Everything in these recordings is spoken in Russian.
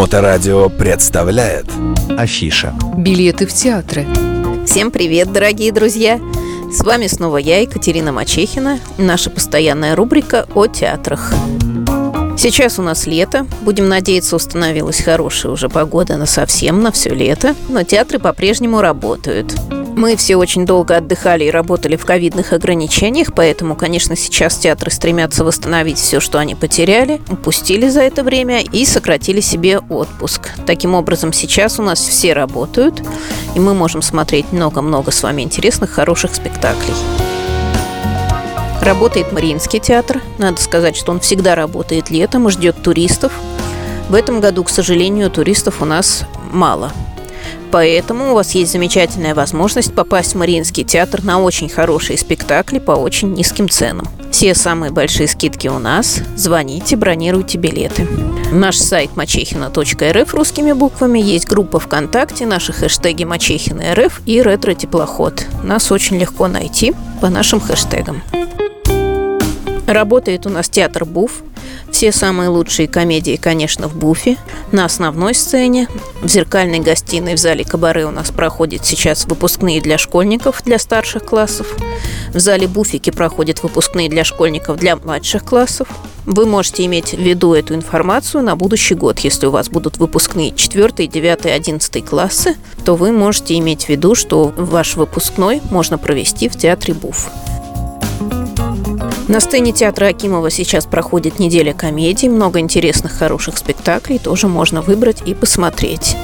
Моторадио представляет Афиша Билеты в театры Всем привет, дорогие друзья! С вами снова я, Екатерина Мачехина, наша постоянная рубрика о театрах. Сейчас у нас лето. Будем надеяться, установилась хорошая уже погода на совсем, на все лето. Но театры по-прежнему работают. Мы все очень долго отдыхали и работали в ковидных ограничениях, поэтому, конечно, сейчас театры стремятся восстановить все, что они потеряли, упустили за это время и сократили себе отпуск. Таким образом, сейчас у нас все работают, и мы можем смотреть много-много с вами интересных, хороших спектаклей. Работает Мариинский театр. Надо сказать, что он всегда работает летом и ждет туристов. В этом году, к сожалению, туристов у нас мало – Поэтому у вас есть замечательная возможность попасть в Мариинский театр на очень хорошие спектакли по очень низким ценам. Все самые большие скидки у нас. Звоните, бронируйте билеты. Наш сайт мачехина.рф русскими буквами. Есть группа ВКонтакте, наши хэштеги Мачехина РФ и Ретро Теплоход. Нас очень легко найти по нашим хэштегам. Работает у нас театр Буф. Все самые лучшие комедии, конечно, в Буфе. На основной сцене. В зеркальной гостиной в зале Кабаре у нас проходят сейчас выпускные для школьников, для старших классов. В зале Буфики проходят выпускные для школьников, для младших классов. Вы можете иметь в виду эту информацию на будущий год. Если у вас будут выпускные 4, 9, 11 классы, то вы можете иметь в виду, что ваш выпускной можно провести в театре Буф. На сцене театра Акимова сейчас проходит неделя комедий, много интересных, хороших спектаклей, тоже можно выбрать и посмотреть.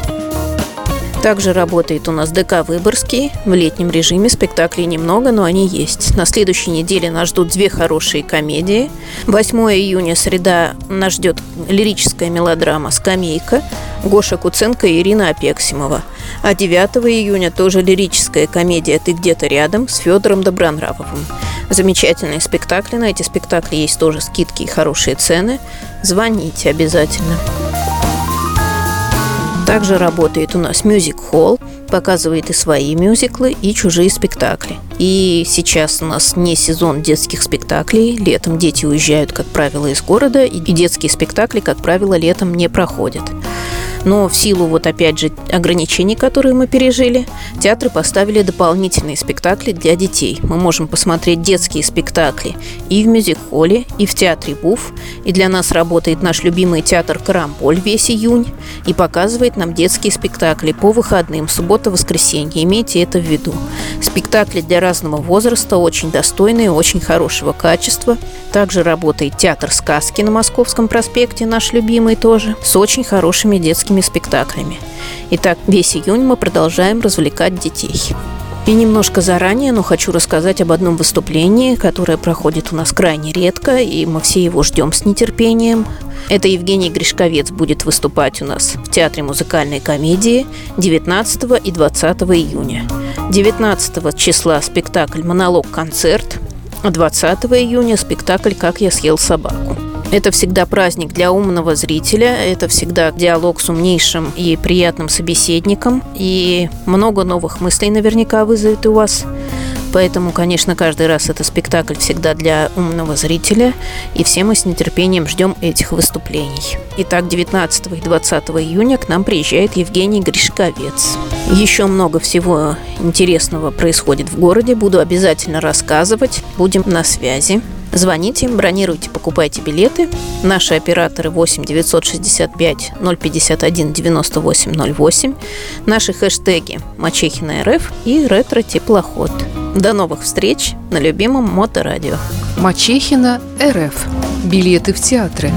Также работает у нас ДК «Выборгский». В летнем режиме спектаклей немного, но они есть. На следующей неделе нас ждут две хорошие комедии. 8 июня, среда, нас ждет лирическая мелодрама «Скамейка». Гоша Куценко и Ирина Апексимова. А 9 июня тоже лирическая комедия «Ты где-то рядом» с Федором Добронравовым. Замечательные спектакли. На эти спектакли есть тоже скидки и хорошие цены. Звоните обязательно. Также работает у нас Hall, показывает и свои мюзиклы, и чужие спектакли. И сейчас у нас не сезон детских спектаклей. Летом дети уезжают, как правило, из города, и детские спектакли, как правило, летом не проходят. Но в силу вот опять же ограничений, которые мы пережили, театры поставили дополнительные спектакли для детей. Мы можем посмотреть детские спектакли и в мюзик-холле, и в театре БУФ. И для нас работает наш любимый театр «Карамполь» весь июнь и показывает нам детские спектакли по выходным, суббота-воскресенье. Имейте это в виду. Спектакли для разного возраста, очень достойные, очень хорошего качества. Также работает театр сказки на Московском проспекте, наш любимый тоже, с очень хорошими детскими спектаклями. Итак, весь июнь мы продолжаем развлекать детей. И немножко заранее, но хочу рассказать об одном выступлении, которое проходит у нас крайне редко, и мы все его ждем с нетерпением. Это Евгений Гришковец будет выступать у нас в Театре музыкальной комедии 19 и 20 июня. 19 числа спектакль «Монолог-концерт», а 20 июня спектакль «Как я съел собаку». Это всегда праздник для умного зрителя, это всегда диалог с умнейшим и приятным собеседником, и много новых мыслей наверняка вызовет у вас. Поэтому, конечно, каждый раз это спектакль всегда для умного зрителя, и все мы с нетерпением ждем этих выступлений. Итак, 19 и 20 июня к нам приезжает Евгений Гришковец. Еще много всего интересного происходит в городе, буду обязательно рассказывать, будем на связи. Звоните, бронируйте, покупайте билеты. Наши операторы 8 965 051 98 08. Наши хэштеги Мачехина РФ и Ретро Теплоход. До новых встреч на любимом Моторадио. Мачехина РФ. Билеты в театры.